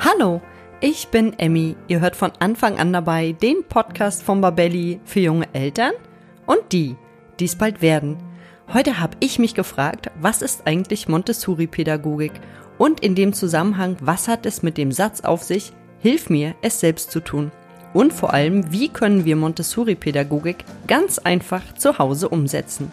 Hallo, ich bin Emmy. Ihr hört von Anfang an dabei den Podcast von Babelli für junge Eltern und die, die es bald werden. Heute habe ich mich gefragt, was ist eigentlich Montessori-Pädagogik und in dem Zusammenhang, was hat es mit dem Satz auf sich, hilf mir, es selbst zu tun? Und vor allem, wie können wir Montessori-Pädagogik ganz einfach zu Hause umsetzen?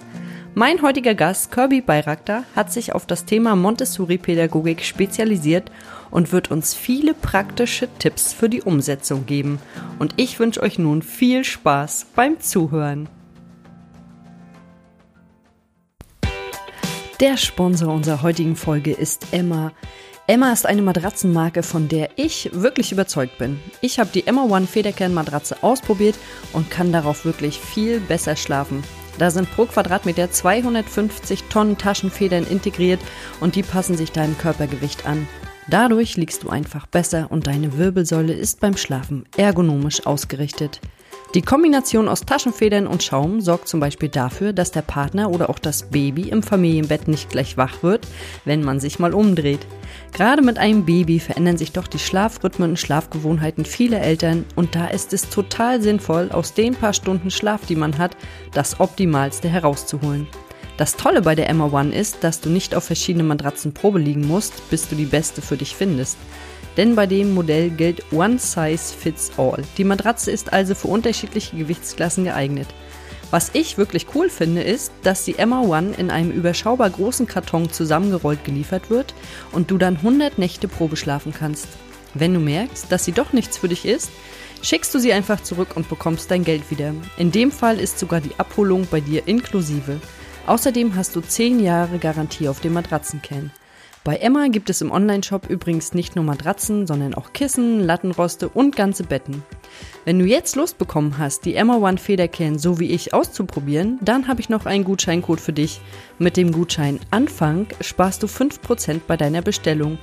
Mein heutiger Gast, Kirby Bayraktar, hat sich auf das Thema Montessori-Pädagogik spezialisiert und wird uns viele praktische Tipps für die Umsetzung geben. Und ich wünsche euch nun viel Spaß beim Zuhören. Der Sponsor unserer heutigen Folge ist Emma. Emma ist eine Matratzenmarke, von der ich wirklich überzeugt bin. Ich habe die Emma One Federkern-Matratze ausprobiert und kann darauf wirklich viel besser schlafen. Da sind pro Quadratmeter 250 Tonnen Taschenfedern integriert und die passen sich deinem Körpergewicht an. Dadurch liegst du einfach besser und deine Wirbelsäule ist beim Schlafen ergonomisch ausgerichtet. Die Kombination aus Taschenfedern und Schaum sorgt zum Beispiel dafür, dass der Partner oder auch das Baby im Familienbett nicht gleich wach wird, wenn man sich mal umdreht. Gerade mit einem Baby verändern sich doch die Schlafrhythmen und Schlafgewohnheiten vieler Eltern und da ist es total sinnvoll, aus den paar Stunden Schlaf, die man hat, das Optimalste herauszuholen. Das Tolle bei der Emma One ist, dass du nicht auf verschiedene Matratzen Probe liegen musst, bis du die beste für dich findest. Denn bei dem Modell gilt One Size Fits All. Die Matratze ist also für unterschiedliche Gewichtsklassen geeignet. Was ich wirklich cool finde, ist, dass die Emma One in einem überschaubar großen Karton zusammengerollt geliefert wird und du dann 100 Nächte Probe schlafen kannst. Wenn du merkst, dass sie doch nichts für dich ist, schickst du sie einfach zurück und bekommst dein Geld wieder. In dem Fall ist sogar die Abholung bei dir inklusive. Außerdem hast du 10 Jahre Garantie auf dem Matratzenkern. Bei Emma gibt es im Onlineshop übrigens nicht nur Matratzen, sondern auch Kissen, Lattenroste und ganze Betten. Wenn du jetzt Lust bekommen hast, die Emma One Federcan so wie ich auszuprobieren, dann habe ich noch einen Gutscheincode für dich. Mit dem Gutschein Anfang sparst du 5% bei deiner Bestellung.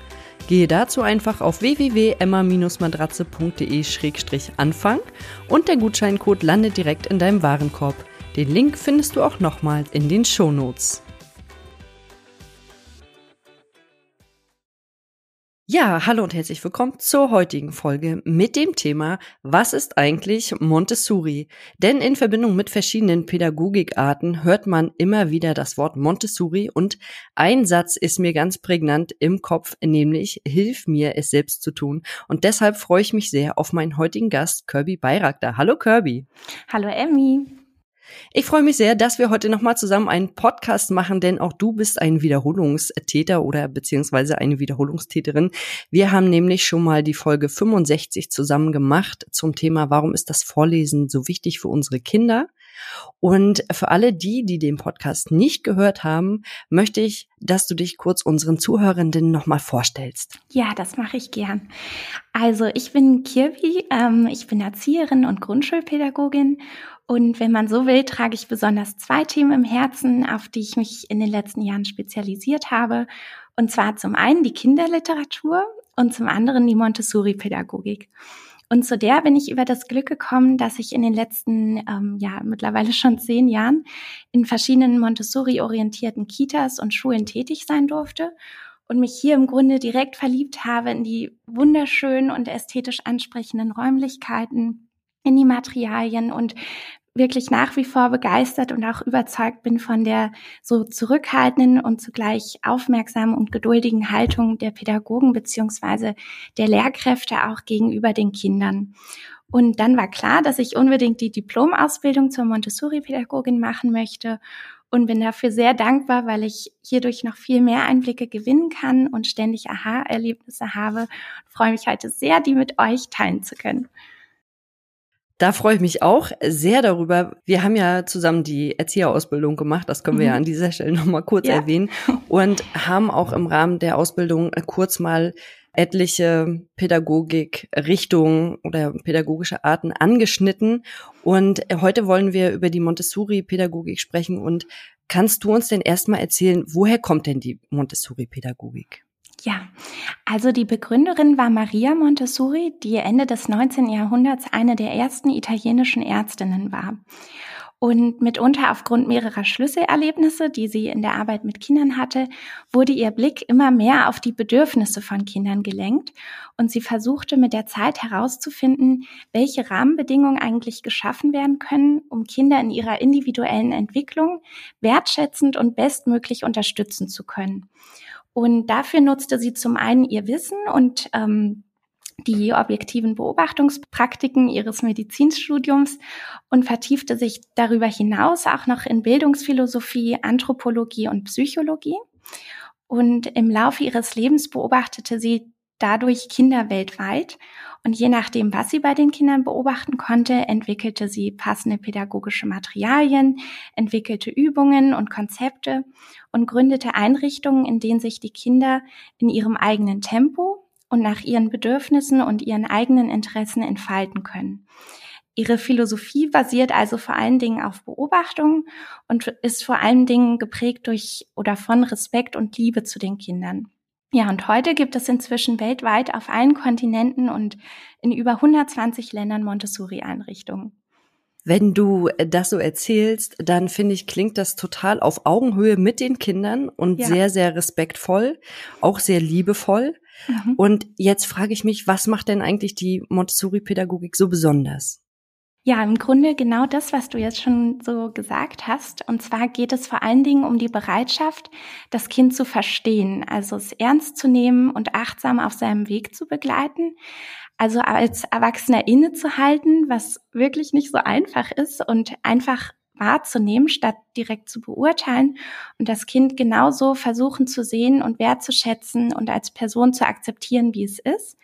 Gehe dazu einfach auf www.emma-matratze.de-anfang und der Gutscheincode landet direkt in deinem Warenkorb. Den Link findest du auch nochmal in den Shownotes. Ja, hallo und herzlich willkommen zur heutigen Folge mit dem Thema, was ist eigentlich Montessori? Denn in Verbindung mit verschiedenen Pädagogikarten hört man immer wieder das Wort Montessori und ein Satz ist mir ganz prägnant im Kopf, nämlich Hilf mir, es selbst zu tun. Und deshalb freue ich mich sehr auf meinen heutigen Gast, Kirby Bayraktar. Hallo Kirby. Hallo Emmy. Ich freue mich sehr, dass wir heute nochmal zusammen einen Podcast machen, denn auch du bist ein Wiederholungstäter oder beziehungsweise eine Wiederholungstäterin. Wir haben nämlich schon mal die Folge 65 zusammen gemacht zum Thema, warum ist das Vorlesen so wichtig für unsere Kinder? Und für alle die, die den Podcast nicht gehört haben, möchte ich, dass du dich kurz unseren Zuhörenden nochmal vorstellst. Ja, das mache ich gern. Also ich bin Kirby, ähm, ich bin Erzieherin und Grundschulpädagogin und wenn man so will, trage ich besonders zwei Themen im Herzen, auf die ich mich in den letzten Jahren spezialisiert habe. Und zwar zum einen die Kinderliteratur und zum anderen die Montessori-Pädagogik. Und zu der bin ich über das Glück gekommen, dass ich in den letzten, ähm, ja, mittlerweile schon zehn Jahren in verschiedenen Montessori-orientierten Kitas und Schulen tätig sein durfte und mich hier im Grunde direkt verliebt habe in die wunderschönen und ästhetisch ansprechenden Räumlichkeiten, in die Materialien und wirklich nach wie vor begeistert und auch überzeugt bin von der so zurückhaltenden und zugleich aufmerksamen und geduldigen Haltung der Pädagogen beziehungsweise der Lehrkräfte auch gegenüber den Kindern. Und dann war klar, dass ich unbedingt die Diplomausbildung zur Montessori-Pädagogin machen möchte und bin dafür sehr dankbar, weil ich hierdurch noch viel mehr Einblicke gewinnen kann und ständig Aha-Erlebnisse habe. Ich freue mich heute sehr, die mit euch teilen zu können. Da freue ich mich auch sehr darüber. Wir haben ja zusammen die Erzieherausbildung gemacht, das können wir mhm. ja an dieser Stelle nochmal kurz ja. erwähnen, und haben auch im Rahmen der Ausbildung kurz mal etliche Pädagogik-Richtungen oder pädagogische Arten angeschnitten. Und heute wollen wir über die Montessori-Pädagogik sprechen. Und kannst du uns denn erstmal erzählen, woher kommt denn die Montessori-Pädagogik? Ja, also die Begründerin war Maria Montessori, die Ende des 19. Jahrhunderts eine der ersten italienischen Ärztinnen war. Und mitunter aufgrund mehrerer Schlüsselerlebnisse, die sie in der Arbeit mit Kindern hatte, wurde ihr Blick immer mehr auf die Bedürfnisse von Kindern gelenkt. Und sie versuchte mit der Zeit herauszufinden, welche Rahmenbedingungen eigentlich geschaffen werden können, um Kinder in ihrer individuellen Entwicklung wertschätzend und bestmöglich unterstützen zu können. Und dafür nutzte sie zum einen ihr Wissen und ähm, die objektiven Beobachtungspraktiken ihres Medizinstudiums und vertiefte sich darüber hinaus auch noch in Bildungsphilosophie, Anthropologie und Psychologie. Und im Laufe ihres Lebens beobachtete sie dadurch Kinder weltweit. Und je nachdem, was sie bei den Kindern beobachten konnte, entwickelte sie passende pädagogische Materialien, entwickelte Übungen und Konzepte und gründete Einrichtungen, in denen sich die Kinder in ihrem eigenen Tempo und nach ihren Bedürfnissen und ihren eigenen Interessen entfalten können. Ihre Philosophie basiert also vor allen Dingen auf Beobachtung und ist vor allen Dingen geprägt durch oder von Respekt und Liebe zu den Kindern. Ja, und heute gibt es inzwischen weltweit auf allen Kontinenten und in über 120 Ländern Montessori-Einrichtungen. Wenn du das so erzählst, dann finde ich, klingt das total auf Augenhöhe mit den Kindern und ja. sehr, sehr respektvoll, auch sehr liebevoll. Mhm. Und jetzt frage ich mich, was macht denn eigentlich die Montessori-Pädagogik so besonders? Ja, im Grunde genau das, was du jetzt schon so gesagt hast. Und zwar geht es vor allen Dingen um die Bereitschaft, das Kind zu verstehen, also es ernst zu nehmen und achtsam auf seinem Weg zu begleiten. Also als Erwachsener innezuhalten, was wirklich nicht so einfach ist und einfach wahrzunehmen, statt direkt zu beurteilen und das Kind genauso versuchen zu sehen und wertzuschätzen und als Person zu akzeptieren, wie es ist.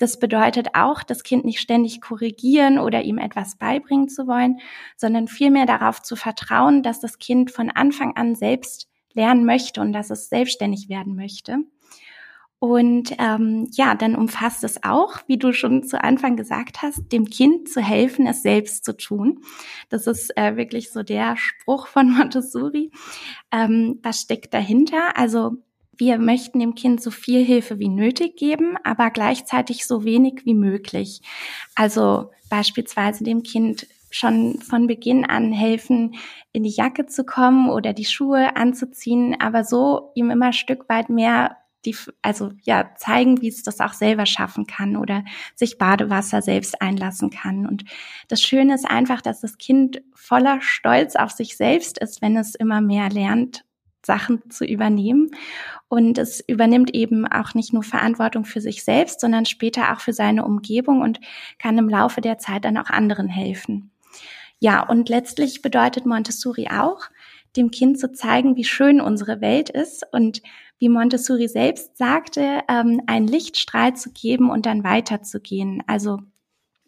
Das bedeutet auch, das Kind nicht ständig korrigieren oder ihm etwas beibringen zu wollen, sondern vielmehr darauf zu vertrauen, dass das Kind von Anfang an selbst lernen möchte und dass es selbstständig werden möchte. Und ähm, ja, dann umfasst es auch, wie du schon zu Anfang gesagt hast, dem Kind zu helfen, es selbst zu tun. Das ist äh, wirklich so der Spruch von Montessori. Ähm, was steckt dahinter? Also wir möchten dem Kind so viel Hilfe wie nötig geben, aber gleichzeitig so wenig wie möglich. Also beispielsweise dem Kind schon von Beginn an helfen, in die Jacke zu kommen oder die Schuhe anzuziehen, aber so ihm immer Stück weit mehr die, also ja, zeigen, wie es das auch selber schaffen kann oder sich Badewasser selbst einlassen kann. Und das Schöne ist einfach, dass das Kind voller Stolz auf sich selbst ist, wenn es immer mehr lernt, Sachen zu übernehmen. Und es übernimmt eben auch nicht nur Verantwortung für sich selbst, sondern später auch für seine Umgebung und kann im Laufe der Zeit dann auch anderen helfen. Ja, und letztlich bedeutet Montessori auch, dem Kind zu zeigen, wie schön unsere Welt ist und wie Montessori selbst sagte, ähm, einen Lichtstrahl zu geben und dann weiterzugehen. Also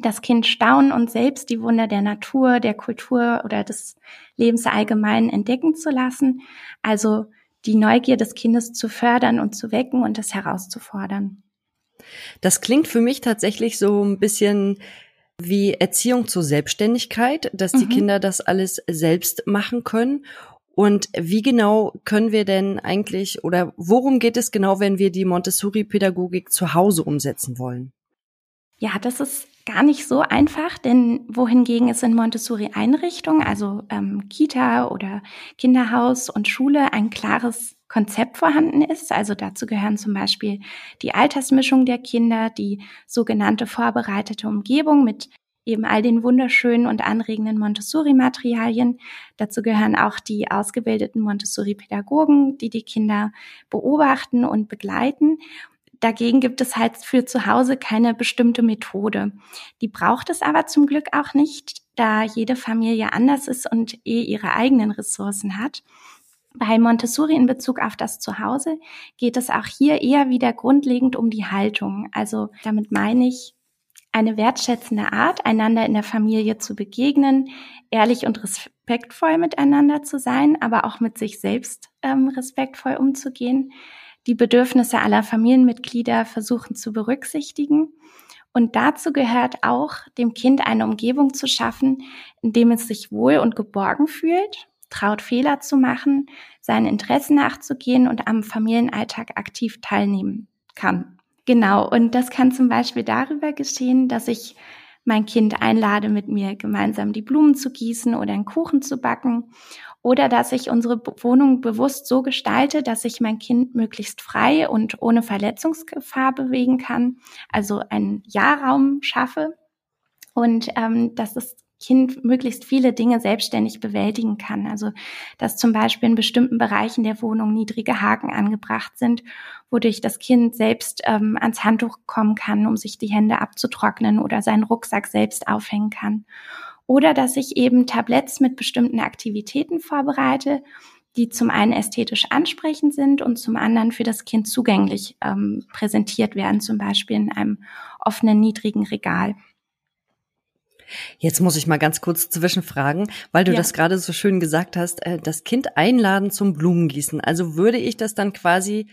das Kind staunen und selbst die Wunder der Natur, der Kultur oder des Lebens allgemein entdecken zu lassen. Also die Neugier des Kindes zu fördern und zu wecken und es herauszufordern. Das klingt für mich tatsächlich so ein bisschen wie Erziehung zur Selbstständigkeit, dass die mhm. Kinder das alles selbst machen können. Und wie genau können wir denn eigentlich oder worum geht es genau, wenn wir die Montessori-Pädagogik zu Hause umsetzen wollen? Ja, das ist gar nicht so einfach, denn wohingegen es in Montessori-Einrichtungen, also ähm, Kita oder Kinderhaus und Schule, ein klares Konzept vorhanden ist. Also dazu gehören zum Beispiel die Altersmischung der Kinder, die sogenannte vorbereitete Umgebung mit eben all den wunderschönen und anregenden Montessori-Materialien. Dazu gehören auch die ausgebildeten Montessori-Pädagogen, die die Kinder beobachten und begleiten. Dagegen gibt es halt für zu Hause keine bestimmte Methode. Die braucht es aber zum Glück auch nicht, da jede Familie anders ist und eh ihre eigenen Ressourcen hat. Bei Montessori in Bezug auf das Zuhause geht es auch hier eher wieder grundlegend um die Haltung. Also damit meine ich eine wertschätzende Art, einander in der Familie zu begegnen, ehrlich und respektvoll miteinander zu sein, aber auch mit sich selbst ähm, respektvoll umzugehen die Bedürfnisse aller Familienmitglieder versuchen zu berücksichtigen. Und dazu gehört auch, dem Kind eine Umgebung zu schaffen, in dem es sich wohl und geborgen fühlt, traut Fehler zu machen, seinen Interessen nachzugehen und am Familienalltag aktiv teilnehmen kann. Genau. Und das kann zum Beispiel darüber geschehen, dass ich mein Kind einlade, mit mir gemeinsam die Blumen zu gießen oder einen Kuchen zu backen. Oder dass ich unsere Wohnung bewusst so gestalte, dass ich mein Kind möglichst frei und ohne Verletzungsgefahr bewegen kann. Also einen Ja-Raum schaffe. Und ähm, dass das Kind möglichst viele Dinge selbstständig bewältigen kann. Also dass zum Beispiel in bestimmten Bereichen der Wohnung niedrige Haken angebracht sind, wodurch das Kind selbst ähm, ans Handtuch kommen kann, um sich die Hände abzutrocknen oder seinen Rucksack selbst aufhängen kann. Oder dass ich eben Tabletts mit bestimmten Aktivitäten vorbereite, die zum einen ästhetisch ansprechend sind und zum anderen für das Kind zugänglich ähm, präsentiert werden, zum Beispiel in einem offenen, niedrigen Regal. Jetzt muss ich mal ganz kurz zwischenfragen, weil du ja. das gerade so schön gesagt hast, äh, das Kind einladen zum Blumengießen. Also würde ich das dann quasi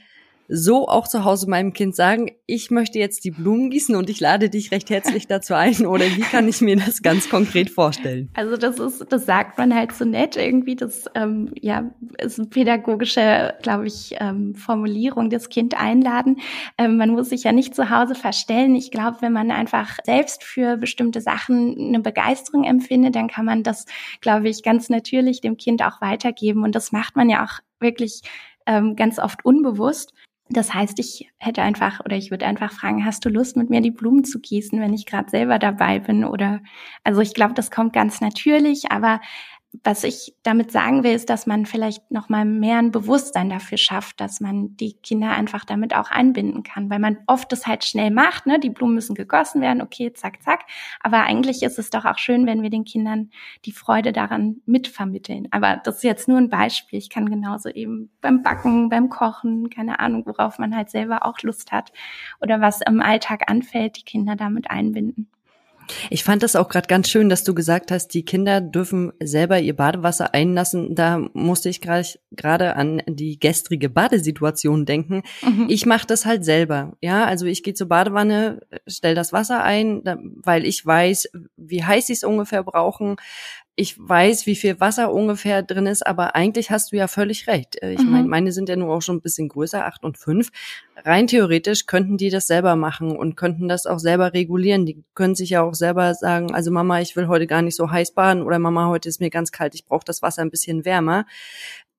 so auch zu Hause meinem Kind sagen, ich möchte jetzt die Blumen gießen und ich lade dich recht herzlich dazu ein oder wie kann ich mir das ganz konkret vorstellen? Also das ist, das sagt man halt so nett irgendwie, das ähm, ja ist eine pädagogische, glaube ich, ähm, Formulierung, das Kind einladen. Ähm, man muss sich ja nicht zu Hause verstellen. Ich glaube, wenn man einfach selbst für bestimmte Sachen eine Begeisterung empfindet, dann kann man das, glaube ich, ganz natürlich dem Kind auch weitergeben und das macht man ja auch wirklich ähm, ganz oft unbewusst. Das heißt, ich hätte einfach oder ich würde einfach fragen, hast du Lust, mit mir die Blumen zu gießen, wenn ich gerade selber dabei bin? Oder also ich glaube, das kommt ganz natürlich, aber was ich damit sagen will, ist, dass man vielleicht noch mal mehr ein Bewusstsein dafür schafft, dass man die Kinder einfach damit auch einbinden kann, weil man oft das halt schnell macht, ne? Die Blumen müssen gegossen werden, okay, zack, zack. Aber eigentlich ist es doch auch schön, wenn wir den Kindern die Freude daran mitvermitteln. Aber das ist jetzt nur ein Beispiel. Ich kann genauso eben beim Backen, beim Kochen, keine Ahnung, worauf man halt selber auch Lust hat oder was im Alltag anfällt, die Kinder damit einbinden. Ich fand das auch gerade ganz schön, dass du gesagt hast, die Kinder dürfen selber ihr Badewasser einlassen. Da musste ich gerade an die gestrige Badesituation denken. Mhm. Ich mache das halt selber. Ja, also ich gehe zur Badewanne, stell das Wasser ein, weil ich weiß, wie heiß sie es ungefähr brauchen ich weiß, wie viel Wasser ungefähr drin ist, aber eigentlich hast du ja völlig recht. Äh, ich mhm. meine, meine sind ja nur auch schon ein bisschen größer, acht und fünf. Rein theoretisch könnten die das selber machen und könnten das auch selber regulieren. Die können sich ja auch selber sagen, also Mama, ich will heute gar nicht so heiß baden oder Mama, heute ist mir ganz kalt, ich brauche das Wasser ein bisschen wärmer.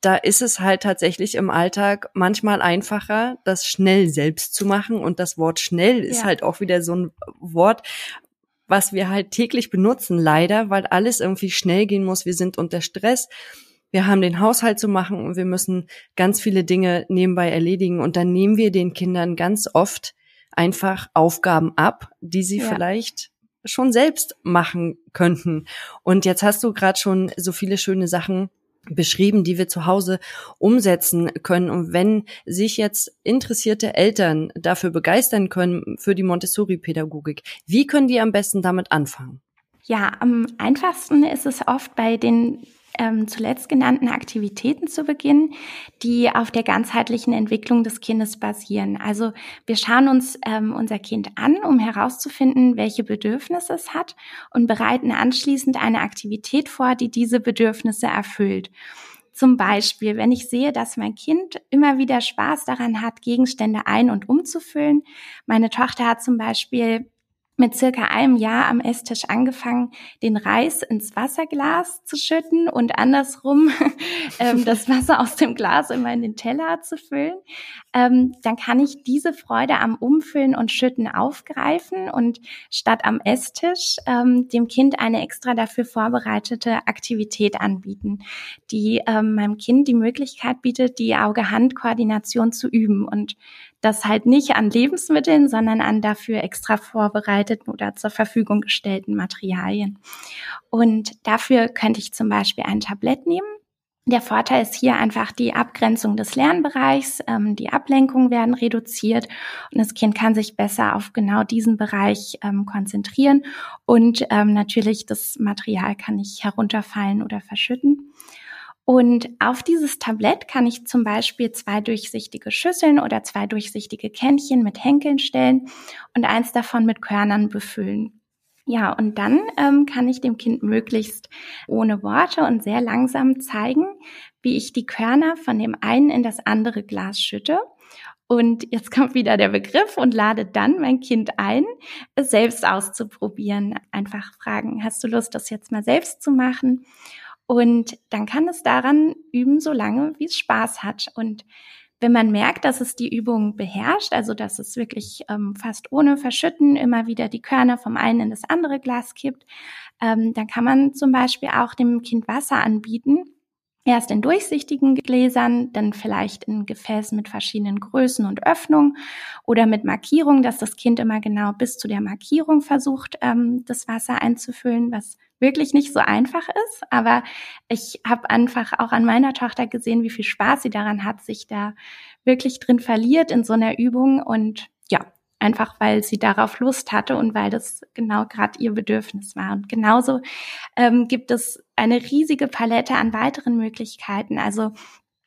Da ist es halt tatsächlich im Alltag manchmal einfacher, das schnell selbst zu machen. Und das Wort schnell ist ja. halt auch wieder so ein Wort, was wir halt täglich benutzen, leider, weil alles irgendwie schnell gehen muss. Wir sind unter Stress. Wir haben den Haushalt zu machen und wir müssen ganz viele Dinge nebenbei erledigen. Und dann nehmen wir den Kindern ganz oft einfach Aufgaben ab, die sie ja. vielleicht schon selbst machen könnten. Und jetzt hast du gerade schon so viele schöne Sachen beschrieben, die wir zu Hause umsetzen können. Und wenn sich jetzt interessierte Eltern dafür begeistern können für die Montessori-Pädagogik, wie können die am besten damit anfangen? Ja, am einfachsten ist es oft bei den ähm, zuletzt genannten Aktivitäten zu beginnen, die auf der ganzheitlichen Entwicklung des Kindes basieren. Also wir schauen uns ähm, unser Kind an, um herauszufinden, welche Bedürfnisse es hat und bereiten anschließend eine Aktivität vor, die diese Bedürfnisse erfüllt. Zum Beispiel, wenn ich sehe, dass mein Kind immer wieder Spaß daran hat, Gegenstände ein- und umzufüllen. Meine Tochter hat zum Beispiel mit circa einem Jahr am Esstisch angefangen, den Reis ins Wasserglas zu schütten und andersrum ähm, das Wasser aus dem Glas immer in den Teller zu füllen. Ähm, dann kann ich diese Freude am Umfüllen und Schütten aufgreifen und statt am Esstisch ähm, dem Kind eine extra dafür vorbereitete Aktivität anbieten, die ähm, meinem Kind die Möglichkeit bietet, die Auge-Hand-Koordination zu üben und das halt nicht an Lebensmitteln, sondern an dafür extra vorbereiteten oder zur Verfügung gestellten Materialien. Und dafür könnte ich zum Beispiel ein Tablett nehmen. Der Vorteil ist hier einfach die Abgrenzung des Lernbereichs, ähm, die Ablenkungen werden reduziert und das Kind kann sich besser auf genau diesen Bereich ähm, konzentrieren und ähm, natürlich das Material kann nicht herunterfallen oder verschütten. Und auf dieses Tablett kann ich zum Beispiel zwei durchsichtige Schüsseln oder zwei durchsichtige Kännchen mit Henkeln stellen und eins davon mit Körnern befüllen. Ja, und dann ähm, kann ich dem Kind möglichst ohne Worte und sehr langsam zeigen, wie ich die Körner von dem einen in das andere Glas schütte Und jetzt kommt wieder der Begriff und lade dann mein Kind ein, es selbst auszuprobieren. Einfach fragen, hast du Lust, das jetzt mal selbst zu machen? Und dann kann es daran üben, so lange, wie es Spaß hat. Und wenn man merkt, dass es die Übung beherrscht, also dass es wirklich ähm, fast ohne Verschütten immer wieder die Körner vom einen in das andere Glas kippt, ähm, dann kann man zum Beispiel auch dem Kind Wasser anbieten. Erst in durchsichtigen Gläsern, dann vielleicht in Gefäßen mit verschiedenen Größen und Öffnungen oder mit Markierung, dass das Kind immer genau bis zu der Markierung versucht, ähm, das Wasser einzufüllen, was wirklich nicht so einfach ist. Aber ich habe einfach auch an meiner Tochter gesehen, wie viel Spaß sie daran hat, sich da wirklich drin verliert in so einer Übung. Und ja, einfach weil sie darauf Lust hatte und weil das genau gerade ihr Bedürfnis war. Und genauso ähm, gibt es eine riesige Palette an weiteren Möglichkeiten. Also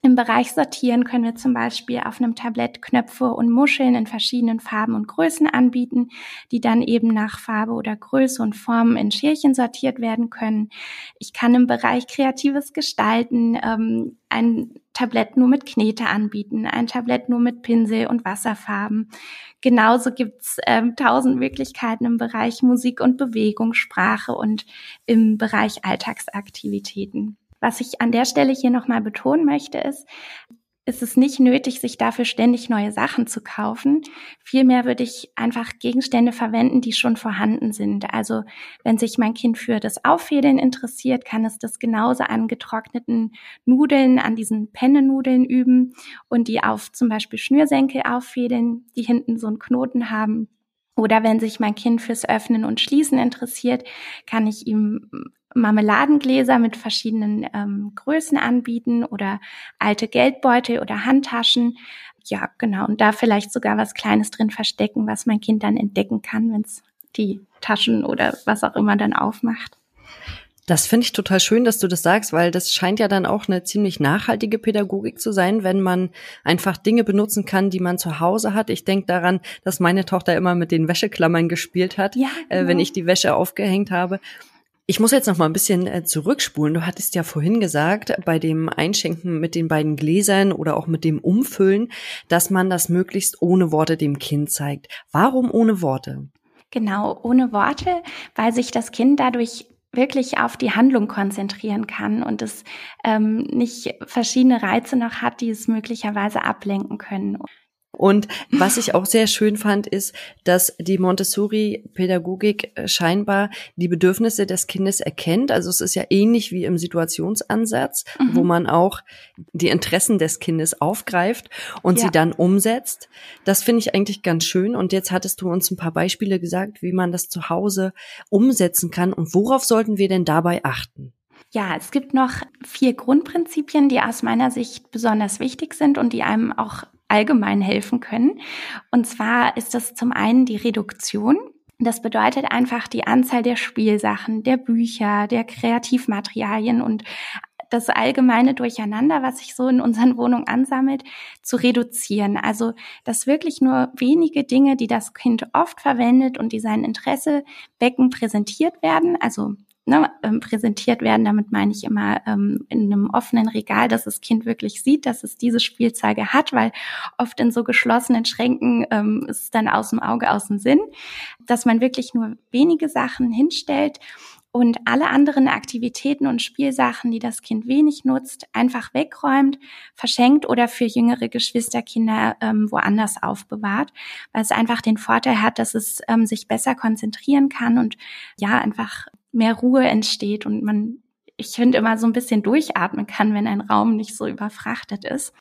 im Bereich Sortieren können wir zum Beispiel auf einem Tablett Knöpfe und Muscheln in verschiedenen Farben und Größen anbieten, die dann eben nach Farbe oder Größe und Form in Schälchen sortiert werden können. Ich kann im Bereich kreatives Gestalten ähm, ein Tablett nur mit Knete anbieten, ein Tablett nur mit Pinsel und Wasserfarben. Genauso gibt's ähm, tausend Möglichkeiten im Bereich Musik und Bewegung, Sprache und im Bereich Alltagsaktivitäten. Was ich an der Stelle hier nochmal betonen möchte, ist, ist es nicht nötig, sich dafür ständig neue Sachen zu kaufen. Vielmehr würde ich einfach Gegenstände verwenden, die schon vorhanden sind. Also wenn sich mein Kind für das Auffädeln interessiert, kann es das genauso an getrockneten Nudeln, an diesen Pennenudeln üben und die auf zum Beispiel Schnürsenkel auffädeln, die hinten so einen Knoten haben. Oder wenn sich mein Kind fürs Öffnen und Schließen interessiert, kann ich ihm Marmeladengläser mit verschiedenen ähm, Größen anbieten oder alte Geldbeutel oder Handtaschen. Ja, genau. Und da vielleicht sogar was Kleines drin verstecken, was mein Kind dann entdecken kann, wenn es die Taschen oder was auch immer dann aufmacht. Das finde ich total schön, dass du das sagst, weil das scheint ja dann auch eine ziemlich nachhaltige Pädagogik zu sein, wenn man einfach Dinge benutzen kann, die man zu Hause hat. Ich denke daran, dass meine Tochter immer mit den Wäscheklammern gespielt hat, ja, genau. äh, wenn genau. ich die Wäsche aufgehängt habe. Ich muss jetzt noch mal ein bisschen äh, zurückspulen. Du hattest ja vorhin gesagt, bei dem Einschenken mit den beiden Gläsern oder auch mit dem Umfüllen, dass man das möglichst ohne Worte dem Kind zeigt. Warum ohne Worte? Genau, ohne Worte, weil sich das Kind dadurch wirklich auf die Handlung konzentrieren kann und es ähm, nicht verschiedene Reize noch hat, die es möglicherweise ablenken können. Und was ich auch sehr schön fand, ist, dass die Montessori-Pädagogik äh, scheinbar die Bedürfnisse des Kindes erkennt. Also es ist ja ähnlich wie im Situationsansatz, mhm. wo man auch die Interessen des Kindes aufgreift und ja. sie dann umsetzt. Das finde ich eigentlich ganz schön. Und jetzt hattest du uns ein paar Beispiele gesagt, wie man das zu Hause umsetzen kann. Und worauf sollten wir denn dabei achten? Ja, es gibt noch vier Grundprinzipien, die aus meiner Sicht besonders wichtig sind und die einem auch allgemein helfen können. Und zwar ist das zum einen die Reduktion. Das bedeutet einfach die Anzahl der Spielsachen, der Bücher, der Kreativmaterialien und das allgemeine Durcheinander, was sich so in unseren Wohnungen ansammelt, zu reduzieren. Also, dass wirklich nur wenige Dinge, die das Kind oft verwendet und die sein Interesse wecken, präsentiert werden. Also ne, ähm, präsentiert werden. Damit meine ich immer ähm, in einem offenen Regal, dass das Kind wirklich sieht, dass es diese Spielzeuge hat, weil oft in so geschlossenen Schränken ähm, ist es dann aus dem Auge, aus dem Sinn, dass man wirklich nur wenige Sachen hinstellt und alle anderen Aktivitäten und Spielsachen, die das Kind wenig nutzt, einfach wegräumt, verschenkt oder für jüngere Geschwisterkinder ähm, woanders aufbewahrt, weil es einfach den Vorteil hat, dass es ähm, sich besser konzentrieren kann und ja, einfach mehr Ruhe entsteht und man, ich finde, immer so ein bisschen durchatmen kann, wenn ein Raum nicht so überfrachtet ist.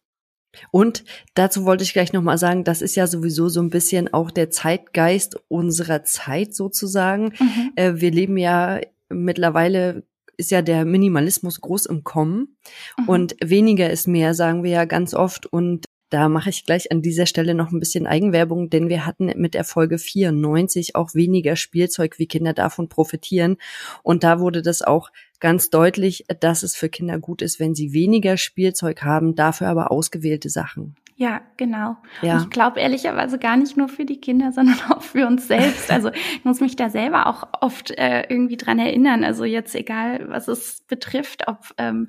Und dazu wollte ich gleich nochmal sagen, das ist ja sowieso so ein bisschen auch der Zeitgeist unserer Zeit sozusagen. Mhm. Äh, wir leben ja mittlerweile ist ja der Minimalismus groß im Kommen mhm. und weniger ist mehr, sagen wir ja ganz oft. Und da mache ich gleich an dieser Stelle noch ein bisschen Eigenwerbung, denn wir hatten mit der Folge 94 auch weniger Spielzeug, wie Kinder davon profitieren. Und da wurde das auch ganz deutlich, dass es für Kinder gut ist, wenn sie weniger Spielzeug haben, dafür aber ausgewählte Sachen. Ja, genau. Ja. Und ich glaube ehrlicherweise gar nicht nur für die Kinder, sondern auch für uns selbst. Also ich muss mich da selber auch oft äh, irgendwie dran erinnern. Also jetzt egal, was es betrifft, ob, ähm,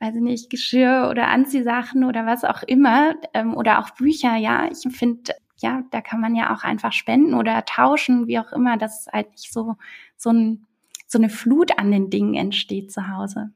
weiß ich nicht, Geschirr oder Anziehsachen oder was auch immer ähm, oder auch Bücher. Ja, ich finde, ja, da kann man ja auch einfach spenden oder tauschen, wie auch immer, dass halt nicht so so ein so eine Flut an den Dingen entsteht zu Hause.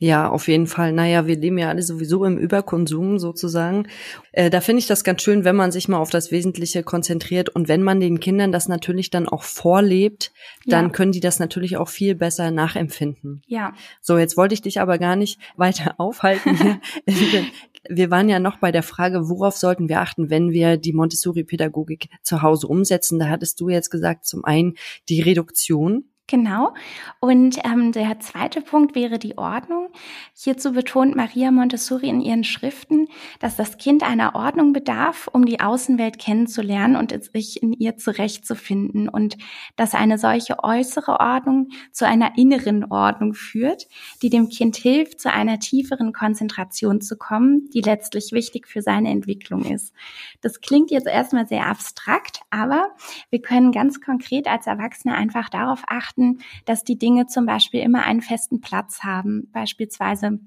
Ja, auf jeden Fall. Naja, wir leben ja alle sowieso im Überkonsum sozusagen. Äh, da finde ich das ganz schön, wenn man sich mal auf das Wesentliche konzentriert und wenn man den Kindern das natürlich dann auch vorlebt, dann ja. können die das natürlich auch viel besser nachempfinden. Ja. So, jetzt wollte ich dich aber gar nicht weiter aufhalten. wir waren ja noch bei der Frage, worauf sollten wir achten, wenn wir die Montessori-Pädagogik zu Hause umsetzen. Da hattest du jetzt gesagt, zum einen die Reduktion Genau. Und ähm, der zweite Punkt wäre die Ordnung. Hierzu betont Maria Montessori in ihren Schriften, dass das Kind einer Ordnung bedarf, um die Außenwelt kennenzulernen und sich in ihr zurechtzufinden und dass eine solche äußere Ordnung zu einer inneren Ordnung führt, die dem Kind hilft, zu einer tieferen Konzentration zu kommen, die letztlich wichtig für seine Entwicklung ist. Das klingt jetzt erstmal sehr abstrakt, aber wir können ganz konkret als Erwachsene einfach darauf achten, achten, dass die Dinge zum Beispiel immer einen festen Platz haben, beispielsweise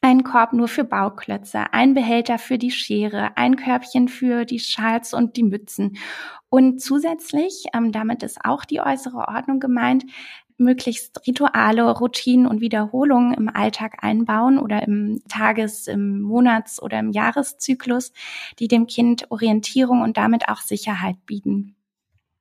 ein Korb nur für Bauklötze, ein Behälter für die Schere, ein Körbchen für die Schals und die Mützen. Und zusätzlich, ähm, damit ist auch die äußere Ordnung gemeint, möglichst Rituale, Routinen und Wiederholungen im Alltag einbauen oder im Tages-, im Monats- oder im Jahreszyklus, die dem Kind Orientierung und damit auch Sicherheit bieten.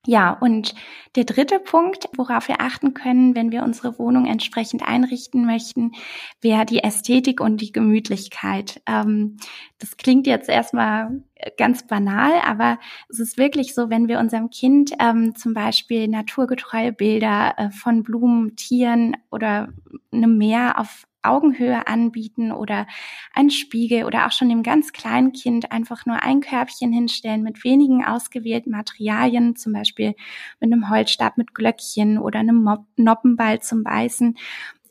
Ja, und der dritte Punkt, worauf wir achten können, wenn wir unsere Wohnung entsprechend einrichten möchten, wäre die Ästhetik und die Gemütlichkeit. Ähm, das klingt jetzt erstmal ganz banal, aber es ist wirklich so, wenn wir unserem Kind ähm, zum Beispiel naturgetreue Bilder äh, von Blumen, Tieren oder einem Meer auf Augenhöhe anbieten oder einen Spiegel oder auch schon dem ganz kleinen Kind einfach nur ein Körbchen hinstellen mit wenigen ausgewählten Materialien, zum Beispiel mit einem Holzstab mit Glöckchen oder einem Noppenball zum Beißen,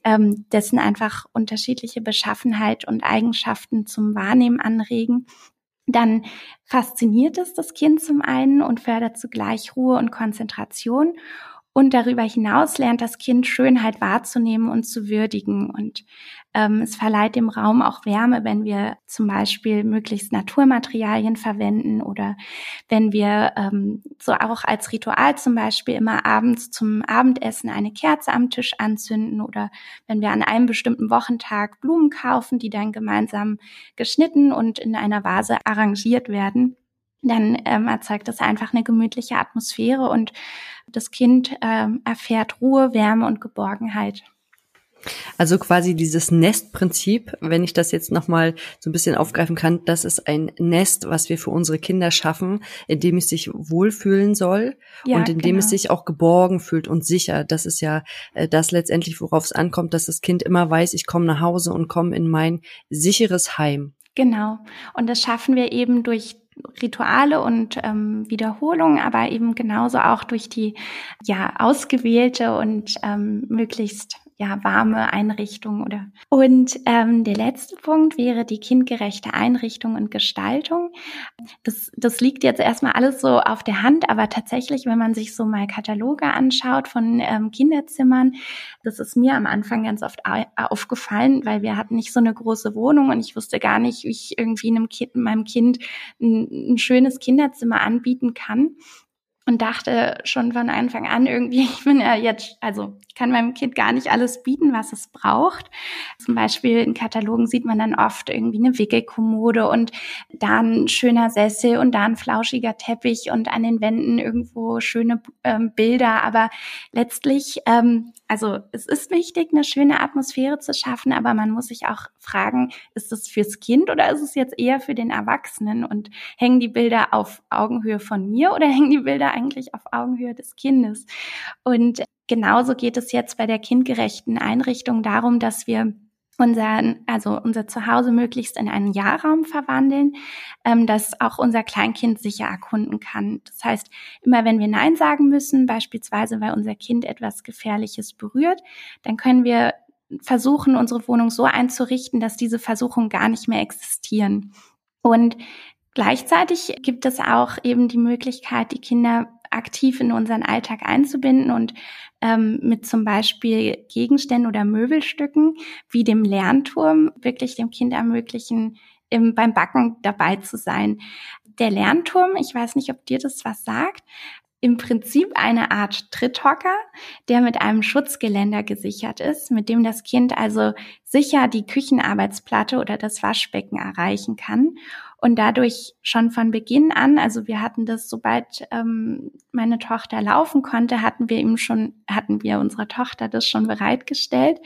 ähm, dessen einfach unterschiedliche Beschaffenheit und Eigenschaften zum Wahrnehmen anregen dann fasziniert es das Kind zum einen und fördert zugleich Ruhe und Konzentration. Und darüber hinaus lernt das Kind Schönheit wahrzunehmen und zu würdigen. Und ähm, es verleiht dem Raum auch Wärme, wenn wir zum Beispiel möglichst Naturmaterialien verwenden oder wenn wir ähm, so auch als Ritual zum Beispiel immer abends zum Abendessen eine Kerze am Tisch anzünden oder wenn wir an einem bestimmten Wochentag Blumen kaufen, die dann gemeinsam geschnitten und in einer Vase arrangiert werden dann ähm, erzeugt das einfach eine gemütliche Atmosphäre und das Kind ähm, erfährt Ruhe, Wärme und Geborgenheit. Also quasi dieses Nestprinzip, wenn ich das jetzt nochmal so ein bisschen aufgreifen kann, das ist ein Nest, was wir für unsere Kinder schaffen, in dem es sich wohlfühlen soll ja, und in genau. dem es sich auch geborgen fühlt und sicher. Das ist ja äh, das letztendlich, worauf es ankommt, dass das Kind immer weiß, ich komme nach Hause und komme in mein sicheres Heim. Genau. Und das schaffen wir eben durch Rituale und ähm, Wiederholungen, aber eben genauso auch durch die ja ausgewählte und ähm, möglichst ja warme Einrichtung oder und ähm, der letzte Punkt wäre die kindgerechte Einrichtung und Gestaltung. Das, das liegt jetzt erstmal alles so auf der Hand, aber tatsächlich, wenn man sich so mal Kataloge anschaut von ähm, Kinderzimmern, das ist mir am Anfang ganz oft aufgefallen, weil wir hatten nicht so eine große Wohnung und ich wusste gar nicht, wie ich irgendwie einem kind, meinem Kind ein, ein schönes Kinderzimmer anbieten kann und dachte schon von Anfang an irgendwie, ich bin ja jetzt, also kann meinem Kind gar nicht alles bieten, was es braucht. Zum Beispiel in Katalogen sieht man dann oft irgendwie eine Wickelkommode und da ein schöner Sessel und da ein flauschiger Teppich und an den Wänden irgendwo schöne ähm, Bilder. Aber letztlich, ähm, also es ist wichtig, eine schöne Atmosphäre zu schaffen, aber man muss sich auch fragen, ist es fürs Kind oder ist es jetzt eher für den Erwachsenen? Und hängen die Bilder auf Augenhöhe von mir oder hängen die Bilder eigentlich auf Augenhöhe des Kindes. Und genauso geht es jetzt bei der kindgerechten Einrichtung darum, dass wir unseren, also unser Zuhause möglichst in einen Jahrraum verwandeln, ähm, dass auch unser Kleinkind sicher erkunden kann. Das heißt, immer wenn wir Nein sagen müssen, beispielsweise weil unser Kind etwas Gefährliches berührt, dann können wir versuchen, unsere Wohnung so einzurichten, dass diese Versuchungen gar nicht mehr existieren. Und Gleichzeitig gibt es auch eben die Möglichkeit, die Kinder aktiv in unseren Alltag einzubinden und ähm, mit zum Beispiel Gegenständen oder Möbelstücken wie dem Lernturm wirklich dem Kind ermöglichen, im, beim Backen dabei zu sein. Der Lernturm, ich weiß nicht, ob dir das was sagt, im Prinzip eine Art Tritthocker, der mit einem Schutzgeländer gesichert ist, mit dem das Kind also sicher die Küchenarbeitsplatte oder das Waschbecken erreichen kann und dadurch schon von Beginn an, also wir hatten das, sobald ähm, meine Tochter laufen konnte, hatten wir ihm schon, hatten wir unserer Tochter das schon bereitgestellt.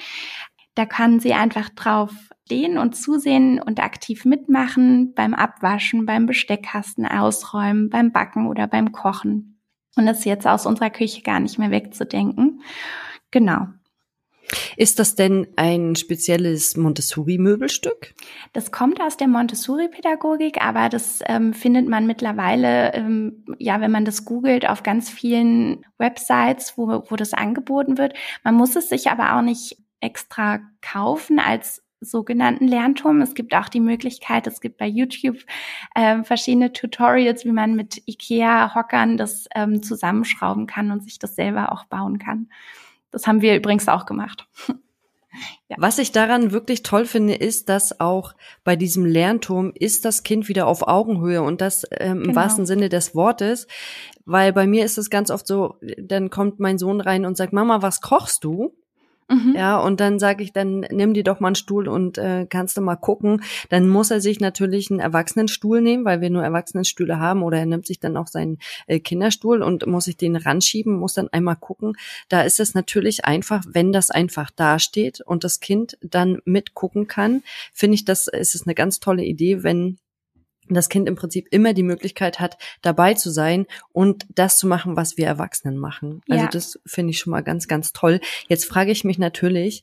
Da kann sie einfach drauf stehen und zusehen und aktiv mitmachen beim Abwaschen, beim Besteckkasten ausräumen, beim Backen oder beim Kochen und ist jetzt aus unserer Küche gar nicht mehr wegzudenken. Genau. Ist das denn ein spezielles Montessori-Möbelstück? Das kommt aus der Montessori-Pädagogik, aber das ähm, findet man mittlerweile, ähm, ja, wenn man das googelt, auf ganz vielen Websites, wo, wo das angeboten wird. Man muss es sich aber auch nicht extra kaufen als sogenannten Lernturm. Es gibt auch die Möglichkeit, es gibt bei YouTube äh, verschiedene Tutorials, wie man mit IKEA-Hockern das ähm, zusammenschrauben kann und sich das selber auch bauen kann. Das haben wir übrigens auch gemacht. Ja. Was ich daran wirklich toll finde, ist, dass auch bei diesem Lernturm ist das Kind wieder auf Augenhöhe und das ähm, im genau. wahrsten Sinne des Wortes. Weil bei mir ist es ganz oft so, dann kommt mein Sohn rein und sagt, Mama, was kochst du? Mhm. Ja, und dann sage ich, dann nimm dir doch mal einen Stuhl und äh, kannst du mal gucken. Dann muss er sich natürlich einen Erwachsenenstuhl nehmen, weil wir nur Erwachsenenstühle haben, oder er nimmt sich dann auch seinen äh, Kinderstuhl und muss sich den ranschieben, muss dann einmal gucken. Da ist es natürlich einfach, wenn das einfach dasteht und das Kind dann mitgucken kann, finde ich, das ist es eine ganz tolle Idee, wenn das Kind im Prinzip immer die Möglichkeit hat, dabei zu sein und das zu machen, was wir Erwachsenen machen. Also ja. das finde ich schon mal ganz, ganz toll. Jetzt frage ich mich natürlich,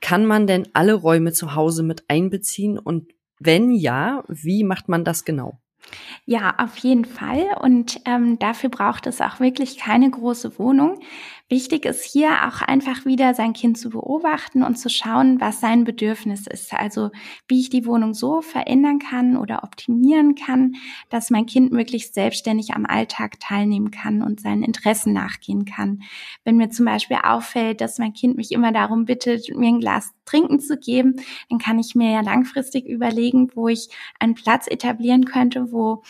kann man denn alle Räume zu Hause mit einbeziehen? Und wenn ja, wie macht man das genau? Ja, auf jeden Fall. Und ähm, dafür braucht es auch wirklich keine große Wohnung. Wichtig ist hier auch einfach wieder sein Kind zu beobachten und zu schauen, was sein Bedürfnis ist. Also wie ich die Wohnung so verändern kann oder optimieren kann, dass mein Kind möglichst selbstständig am Alltag teilnehmen kann und seinen Interessen nachgehen kann. Wenn mir zum Beispiel auffällt, dass mein Kind mich immer darum bittet, mir ein Glas trinken zu geben, dann kann ich mir ja langfristig überlegen, wo ich einen Platz etablieren könnte, wo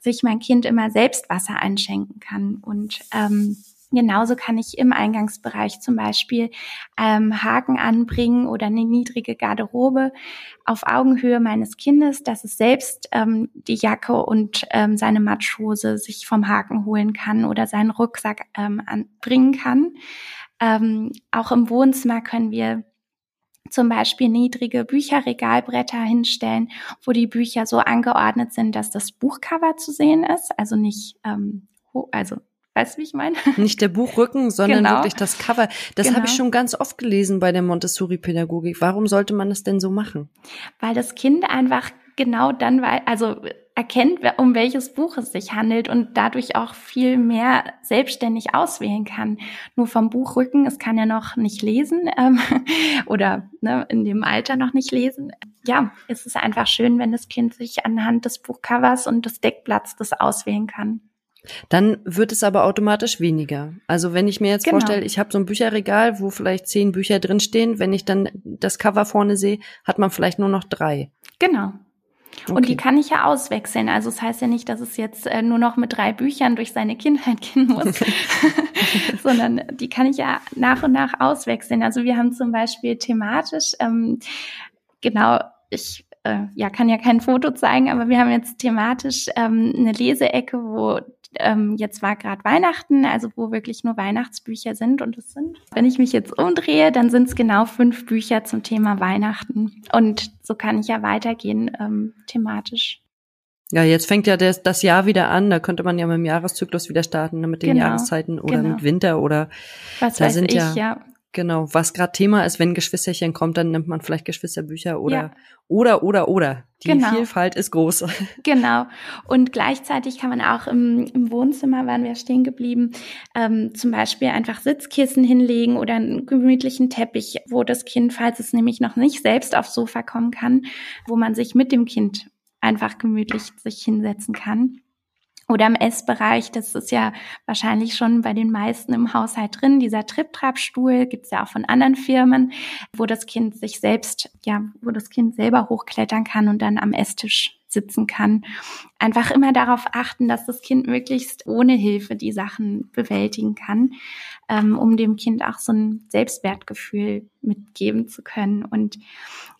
sich mein Kind immer selbst Wasser einschenken kann und ähm, Genauso kann ich im Eingangsbereich zum Beispiel ähm, Haken anbringen oder eine niedrige Garderobe auf Augenhöhe meines Kindes, dass es selbst ähm, die Jacke und ähm, seine Matschhose sich vom Haken holen kann oder seinen Rucksack ähm, anbringen kann. Ähm, auch im Wohnzimmer können wir zum Beispiel niedrige Bücherregalbretter hinstellen, wo die Bücher so angeordnet sind, dass das Buchcover zu sehen ist, also nicht, ähm, also Weißt du, wie ich meine? Nicht der Buchrücken, sondern genau. wirklich das Cover. Das genau. habe ich schon ganz oft gelesen bei der Montessori-Pädagogik. Warum sollte man das denn so machen? Weil das Kind einfach genau dann, weil, also erkennt, um welches Buch es sich handelt und dadurch auch viel mehr selbstständig auswählen kann. Nur vom Buchrücken, es kann ja noch nicht lesen ähm, oder ne, in dem Alter noch nicht lesen. Ja, es ist einfach schön, wenn das Kind sich anhand des Buchcovers und des Deckblatts das auswählen kann. Dann wird es aber automatisch weniger. Also wenn ich mir jetzt genau. vorstelle, ich habe so ein Bücherregal, wo vielleicht zehn Bücher drinstehen, wenn ich dann das Cover vorne sehe, hat man vielleicht nur noch drei. Genau. Okay. Und die kann ich ja auswechseln. Also es das heißt ja nicht, dass es jetzt äh, nur noch mit drei Büchern durch seine Kindheit gehen muss, sondern die kann ich ja nach und nach auswechseln. Also wir haben zum Beispiel thematisch, ähm, genau, ich äh, ja, kann ja kein Foto zeigen, aber wir haben jetzt thematisch ähm, eine Leseecke, wo ähm, jetzt war gerade Weihnachten, also wo wirklich nur Weihnachtsbücher sind und es sind. Wenn ich mich jetzt umdrehe, dann sind es genau fünf Bücher zum Thema Weihnachten. Und so kann ich ja weitergehen ähm, thematisch. Ja, jetzt fängt ja das, das Jahr wieder an. Da könnte man ja mit dem Jahreszyklus wieder starten, ne, mit den genau, Jahreszeiten oder genau. mit Winter oder was da weiß sind ich, ja, ja. Genau, was gerade Thema ist, wenn Geschwisterchen kommt, dann nimmt man vielleicht Geschwisterbücher oder ja. oder oder oder. Die genau. Vielfalt ist groß. Genau. Und gleichzeitig kann man auch im, im Wohnzimmer, waren wir stehen geblieben, ähm, zum Beispiel einfach Sitzkissen hinlegen oder einen gemütlichen Teppich, wo das Kind, falls es nämlich noch nicht selbst aufs Sofa kommen kann, wo man sich mit dem Kind einfach gemütlich sich hinsetzen kann. Oder im Essbereich, das ist ja wahrscheinlich schon bei den meisten im Haushalt drin, dieser Trip-Trap-Stuhl gibt's ja auch von anderen Firmen, wo das Kind sich selbst, ja, wo das Kind selber hochklettern kann und dann am Esstisch sitzen kann. Einfach immer darauf achten, dass das Kind möglichst ohne Hilfe die Sachen bewältigen kann, ähm, um dem Kind auch so ein Selbstwertgefühl mitgeben zu können. Und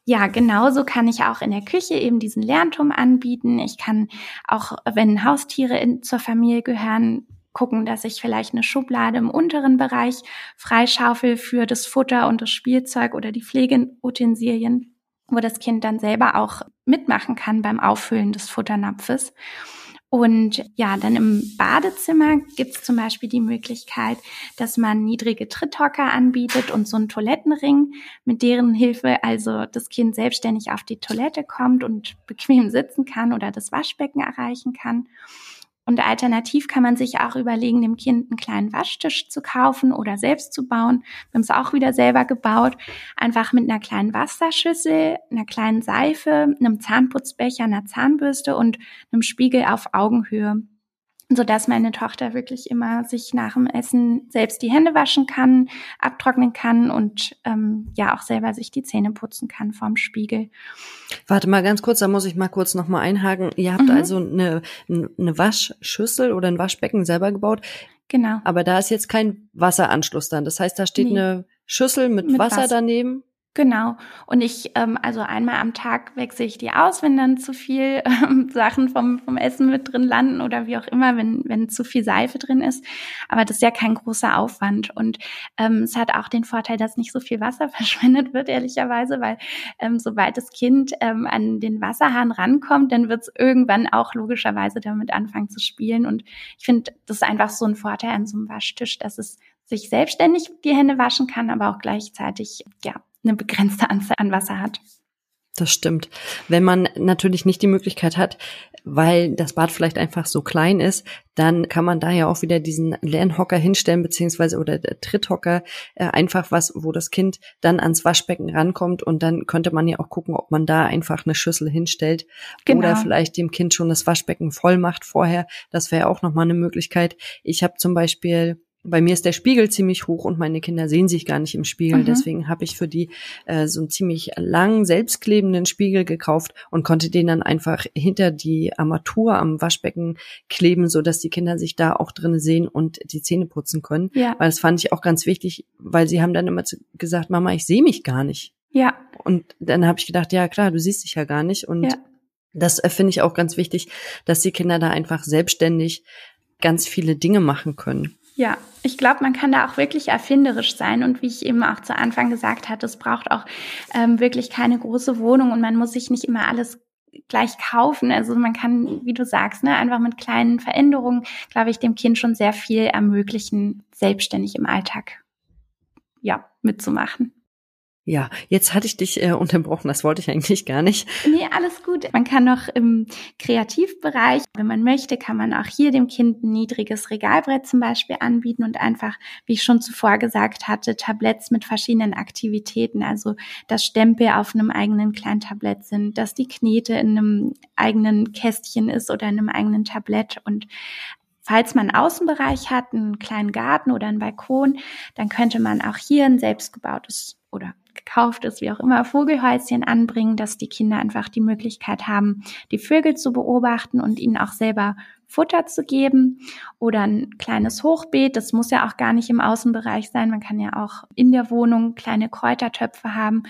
ja, genauso kann ich auch in der Küche eben diesen Lernturm anbieten. Ich kann auch, wenn Haustiere in, zur Familie gehören, gucken, dass ich vielleicht eine Schublade im unteren Bereich freischaufel für das Futter und das Spielzeug oder die Pflegeutensilien, wo das Kind dann selber auch mitmachen kann beim Auffüllen des Futternapfes. Und ja, dann im Badezimmer gibt es zum Beispiel die Möglichkeit, dass man niedrige Tritthocker anbietet und so einen Toilettenring, mit deren Hilfe also das Kind selbstständig auf die Toilette kommt und bequem sitzen kann oder das Waschbecken erreichen kann. Und alternativ kann man sich auch überlegen, dem Kind einen kleinen Waschtisch zu kaufen oder selbst zu bauen. Wir haben es auch wieder selber gebaut. Einfach mit einer kleinen Wasserschüssel, einer kleinen Seife, einem Zahnputzbecher, einer Zahnbürste und einem Spiegel auf Augenhöhe so dass meine Tochter wirklich immer sich nach dem Essen selbst die Hände waschen kann, abtrocknen kann und ähm, ja auch selber sich die Zähne putzen kann vorm Spiegel. Warte mal ganz kurz, da muss ich mal kurz noch mal einhaken. Ihr habt mhm. also eine, eine Waschschüssel oder ein Waschbecken selber gebaut. Genau. Aber da ist jetzt kein Wasseranschluss dann. Das heißt, da steht nee. eine Schüssel mit, mit Wasser, Wasser daneben. Genau. Und ich, ähm, also einmal am Tag wechsle ich die aus, wenn dann zu viel ähm, Sachen vom, vom Essen mit drin landen oder wie auch immer, wenn, wenn zu viel Seife drin ist. Aber das ist ja kein großer Aufwand. Und ähm, es hat auch den Vorteil, dass nicht so viel Wasser verschwendet wird, ehrlicherweise, weil ähm, sobald das Kind ähm, an den Wasserhahn rankommt, dann wird es irgendwann auch logischerweise damit anfangen zu spielen. Und ich finde, das ist einfach so ein Vorteil an so einem Waschtisch, dass es sich selbstständig die Hände waschen kann, aber auch gleichzeitig, ja, eine begrenzte Anzahl an Wasser hat. Das stimmt. Wenn man natürlich nicht die Möglichkeit hat, weil das Bad vielleicht einfach so klein ist, dann kann man da ja auch wieder diesen Lernhocker hinstellen, beziehungsweise oder der Tritthocker, äh, einfach was, wo das Kind dann ans Waschbecken rankommt und dann könnte man ja auch gucken, ob man da einfach eine Schüssel hinstellt genau. oder vielleicht dem Kind schon das Waschbecken voll macht vorher. Das wäre auch nochmal eine Möglichkeit. Ich habe zum Beispiel bei mir ist der Spiegel ziemlich hoch und meine Kinder sehen sich gar nicht im Spiegel. Mhm. Deswegen habe ich für die äh, so einen ziemlich langen, selbstklebenden Spiegel gekauft und konnte den dann einfach hinter die Armatur am Waschbecken kleben, so dass die Kinder sich da auch drin sehen und die Zähne putzen können. Ja. Weil das fand ich auch ganz wichtig, weil sie haben dann immer gesagt, Mama, ich sehe mich gar nicht. Ja. Und dann habe ich gedacht, ja klar, du siehst dich ja gar nicht. Und ja. das äh, finde ich auch ganz wichtig, dass die Kinder da einfach selbstständig ganz viele Dinge machen können. Ja, ich glaube, man kann da auch wirklich erfinderisch sein. Und wie ich eben auch zu Anfang gesagt hatte, es braucht auch ähm, wirklich keine große Wohnung und man muss sich nicht immer alles gleich kaufen. Also man kann, wie du sagst, ne, einfach mit kleinen Veränderungen, glaube ich, dem Kind schon sehr viel ermöglichen, selbstständig im Alltag ja mitzumachen. Ja, jetzt hatte ich dich äh, unterbrochen, das wollte ich eigentlich gar nicht. Nee, alles gut. Man kann noch im Kreativbereich, wenn man möchte, kann man auch hier dem Kind ein niedriges Regalbrett zum Beispiel anbieten und einfach, wie ich schon zuvor gesagt hatte, Tabletts mit verschiedenen Aktivitäten, also dass Stempel auf einem eigenen kleinen Tablett sind, dass die Knete in einem eigenen Kästchen ist oder in einem eigenen Tablett und Falls man einen Außenbereich hat, einen kleinen Garten oder einen Balkon, dann könnte man auch hier ein selbstgebautes oder gekauftes, wie auch immer, Vogelhäuschen anbringen, dass die Kinder einfach die Möglichkeit haben, die Vögel zu beobachten und ihnen auch selber Futter zu geben oder ein kleines Hochbeet. Das muss ja auch gar nicht im Außenbereich sein. Man kann ja auch in der Wohnung kleine Kräutertöpfe haben,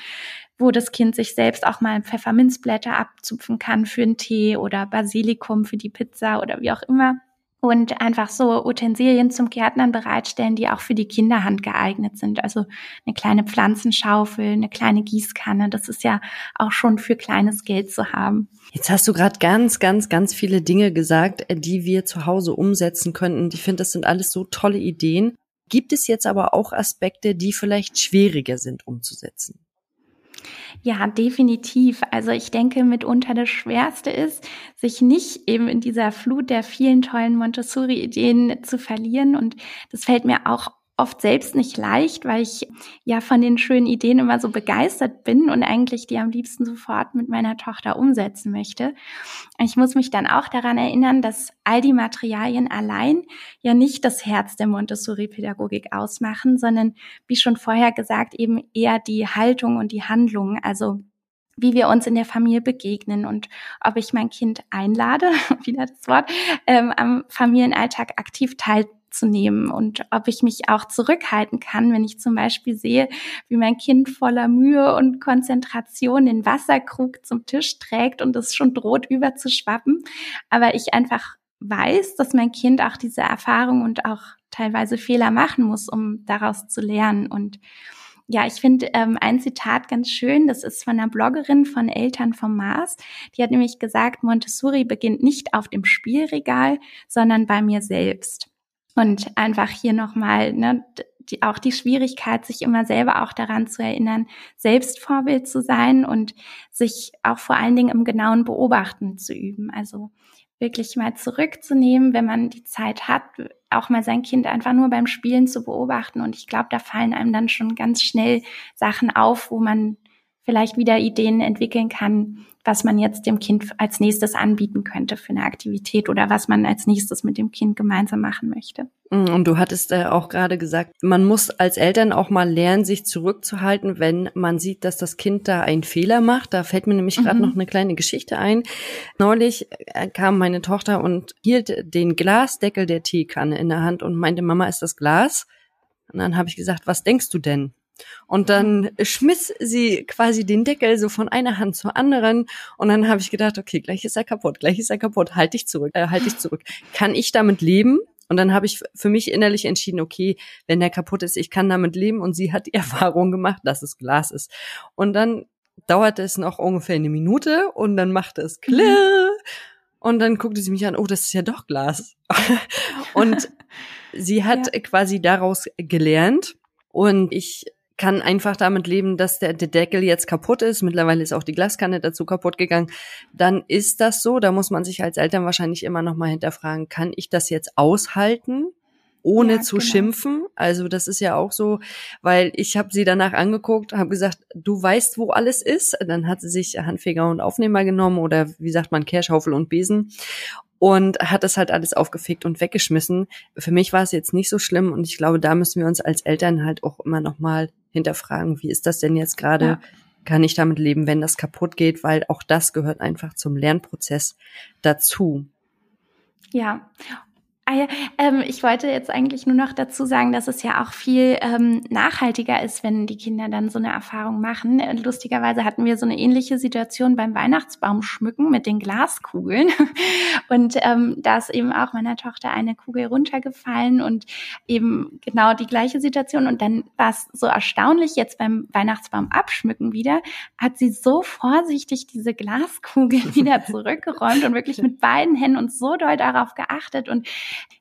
wo das Kind sich selbst auch mal Pfefferminzblätter abzupfen kann für einen Tee oder Basilikum für die Pizza oder wie auch immer und einfach so Utensilien zum Gärtnern bereitstellen, die auch für die Kinderhand geeignet sind. Also eine kleine Pflanzenschaufel, eine kleine Gießkanne, das ist ja auch schon für kleines Geld zu haben. Jetzt hast du gerade ganz, ganz, ganz viele Dinge gesagt, äh, die wir zu Hause umsetzen könnten. Ich finde, das sind alles so tolle Ideen. Gibt es jetzt aber auch Aspekte, die vielleicht schwieriger sind umzusetzen? Ja, definitiv. Also ich denke, mitunter das Schwerste ist, sich nicht eben in dieser Flut der vielen tollen Montessori-Ideen zu verlieren. Und das fällt mir auch oft selbst nicht leicht, weil ich ja von den schönen Ideen immer so begeistert bin und eigentlich die am liebsten sofort mit meiner Tochter umsetzen möchte. Ich muss mich dann auch daran erinnern, dass all die Materialien allein ja nicht das Herz der Montessori-Pädagogik ausmachen, sondern wie schon vorher gesagt, eben eher die Haltung und die Handlung, also wie wir uns in der Familie begegnen und ob ich mein Kind einlade, wieder das Wort, ähm, am Familienalltag aktiv teilzunehmen und ob ich mich auch zurückhalten kann, wenn ich zum Beispiel sehe, wie mein Kind voller Mühe und Konzentration den Wasserkrug zum Tisch trägt und es schon droht überzuschwappen, aber ich einfach weiß, dass mein Kind auch diese Erfahrung und auch teilweise Fehler machen muss, um daraus zu lernen und ja, ich finde ähm, ein Zitat ganz schön, das ist von einer Bloggerin von Eltern vom Mars. Die hat nämlich gesagt, Montessori beginnt nicht auf dem Spielregal, sondern bei mir selbst. Und einfach hier nochmal, ne, die, auch die Schwierigkeit, sich immer selber auch daran zu erinnern, selbst Vorbild zu sein und sich auch vor allen Dingen im genauen Beobachten zu üben. Also wirklich mal zurückzunehmen, wenn man die Zeit hat, auch mal sein Kind einfach nur beim Spielen zu beobachten. Und ich glaube, da fallen einem dann schon ganz schnell Sachen auf, wo man vielleicht wieder Ideen entwickeln kann, was man jetzt dem Kind als nächstes anbieten könnte für eine Aktivität oder was man als nächstes mit dem Kind gemeinsam machen möchte. Mm, und du hattest äh, auch gerade gesagt, man muss als Eltern auch mal lernen, sich zurückzuhalten, wenn man sieht, dass das Kind da einen Fehler macht. Da fällt mir nämlich gerade mhm. noch eine kleine Geschichte ein. Neulich äh, kam meine Tochter und hielt den Glasdeckel der Teekanne in der Hand und meinte, Mama, ist das Glas? Und dann habe ich gesagt, was denkst du denn? Und dann schmiss sie quasi den Deckel so von einer Hand zur anderen. Und dann habe ich gedacht, okay, gleich ist er kaputt, gleich ist er kaputt, halt dich zurück, äh, halt dich zurück. Kann ich damit leben? Und dann habe ich für mich innerlich entschieden, okay, wenn der kaputt ist, ich kann damit leben. Und sie hat die Erfahrung gemacht, dass es Glas ist. Und dann dauerte es noch ungefähr eine Minute und dann machte es klirr. Und dann guckte sie mich an, oh, das ist ja doch Glas. und sie hat ja. quasi daraus gelernt. Und ich kann einfach damit leben, dass der, der Deckel jetzt kaputt ist. Mittlerweile ist auch die Glaskanne dazu kaputt gegangen. Dann ist das so. Da muss man sich als Eltern wahrscheinlich immer noch mal hinterfragen, kann ich das jetzt aushalten? ohne ja, zu genau. schimpfen. Also das ist ja auch so, weil ich habe sie danach angeguckt, habe gesagt, du weißt, wo alles ist. Dann hat sie sich Handfeger und Aufnehmer genommen oder wie sagt man, Kehrschaufel und Besen und hat das halt alles aufgefegt und weggeschmissen. Für mich war es jetzt nicht so schlimm und ich glaube, da müssen wir uns als Eltern halt auch immer noch mal hinterfragen, wie ist das denn jetzt gerade? Ja. Kann ich damit leben, wenn das kaputt geht? Weil auch das gehört einfach zum Lernprozess dazu. Ja, ähm, ich wollte jetzt eigentlich nur noch dazu sagen, dass es ja auch viel ähm, nachhaltiger ist, wenn die Kinder dann so eine Erfahrung machen. Äh, lustigerweise hatten wir so eine ähnliche Situation beim Weihnachtsbaum schmücken mit den Glaskugeln. Und ähm, da ist eben auch meiner Tochter eine Kugel runtergefallen und eben genau die gleiche Situation. Und dann war es so erstaunlich, jetzt beim Weihnachtsbaum abschmücken wieder, hat sie so vorsichtig diese Glaskugel wieder zurückgeräumt und wirklich mit beiden Händen und so doll darauf geachtet und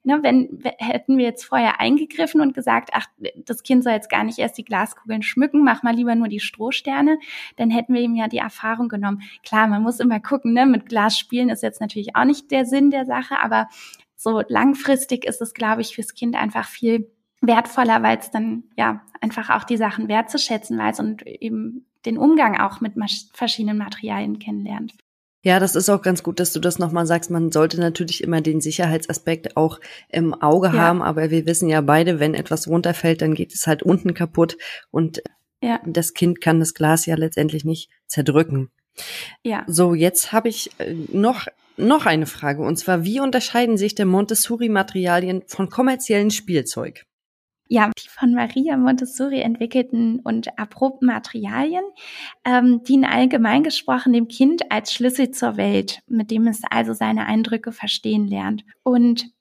ne, wenn hätten wir jetzt vorher eingegriffen und gesagt, ach, das Kind soll jetzt gar nicht erst die Glaskugeln schmücken, mach mal lieber nur die Strohsterne, dann hätten wir ihm ja die Erfahrung genommen. Klar, man muss immer gucken, ne, mit Glas spielen ist jetzt natürlich auch nicht der Sinn der Sache, aber so langfristig ist es, glaube ich, fürs Kind einfach viel wertvoller, weil es dann ja einfach auch die Sachen wertzuschätzen weiß und eben den Umgang auch mit verschiedenen Materialien kennenlernt. Ja, das ist auch ganz gut, dass du das nochmal sagst. Man sollte natürlich immer den Sicherheitsaspekt auch im Auge ja. haben, aber wir wissen ja beide, wenn etwas runterfällt, dann geht es halt unten kaputt und ja. das Kind kann das Glas ja letztendlich nicht zerdrücken. Ja. So, jetzt habe ich äh, noch noch eine Frage und zwar, wie unterscheiden sich der Montessori-Materialien von kommerziellen Spielzeug? Ja, die von Maria Montessori entwickelten und erprobten Materialien ähm, dienen allgemein gesprochen dem Kind als Schlüssel zur Welt, mit dem es also seine Eindrücke verstehen lernt. Und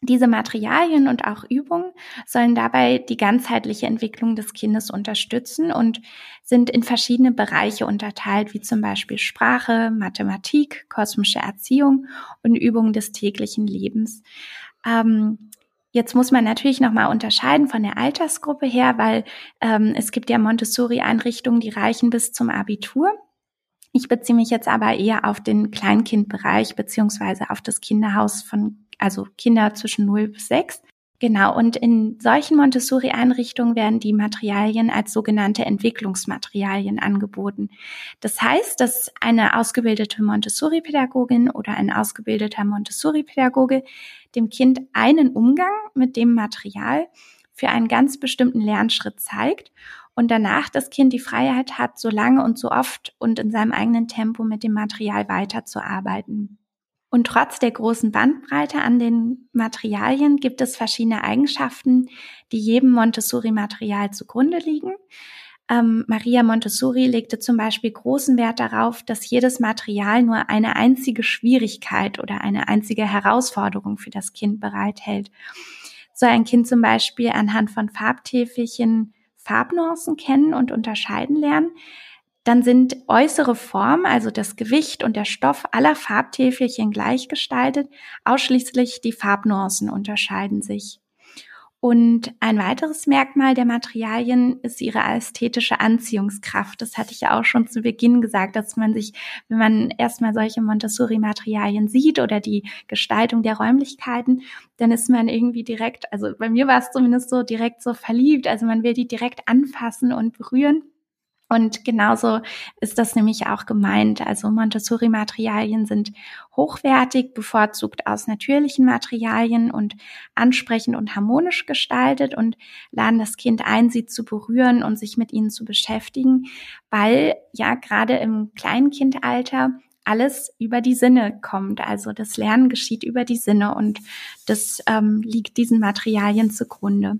diese Materialien und auch Übungen sollen dabei die ganzheitliche Entwicklung des Kindes unterstützen und sind in verschiedene Bereiche unterteilt, wie zum Beispiel Sprache, Mathematik, kosmische Erziehung und Übungen des täglichen Lebens. Ähm, Jetzt muss man natürlich nochmal unterscheiden von der Altersgruppe her, weil ähm, es gibt ja Montessori-Einrichtungen, die reichen bis zum Abitur. Ich beziehe mich jetzt aber eher auf den Kleinkindbereich beziehungsweise auf das Kinderhaus von, also Kinder zwischen 0 bis 6. Genau, und in solchen Montessori-Einrichtungen werden die Materialien als sogenannte Entwicklungsmaterialien angeboten. Das heißt, dass eine ausgebildete Montessori-Pädagogin oder ein ausgebildeter Montessori-Pädagoge dem Kind einen Umgang mit dem Material für einen ganz bestimmten Lernschritt zeigt und danach das Kind die Freiheit hat, so lange und so oft und in seinem eigenen Tempo mit dem Material weiterzuarbeiten. Und trotz der großen Bandbreite an den Materialien gibt es verschiedene Eigenschaften, die jedem Montessori-Material zugrunde liegen. Ähm, Maria Montessori legte zum Beispiel großen Wert darauf, dass jedes Material nur eine einzige Schwierigkeit oder eine einzige Herausforderung für das Kind bereithält. Soll ein Kind zum Beispiel anhand von Farbtäfelchen Farbnuancen kennen und unterscheiden lernen, dann sind äußere Form, also das Gewicht und der Stoff aller Farbtäfelchen gleich gestaltet, ausschließlich die Farbnuancen unterscheiden sich. Und ein weiteres Merkmal der Materialien ist ihre ästhetische Anziehungskraft. Das hatte ich ja auch schon zu Beginn gesagt, dass man sich, wenn man erstmal solche Montessori-Materialien sieht oder die Gestaltung der Räumlichkeiten, dann ist man irgendwie direkt, also bei mir war es zumindest so direkt so verliebt. Also man will die direkt anfassen und berühren. Und genauso ist das nämlich auch gemeint. Also Montessori-Materialien sind hochwertig, bevorzugt aus natürlichen Materialien und ansprechend und harmonisch gestaltet und laden das Kind ein, sie zu berühren und sich mit ihnen zu beschäftigen, weil ja gerade im Kleinkindalter alles über die Sinne kommt. Also das Lernen geschieht über die Sinne und das ähm, liegt diesen Materialien zugrunde.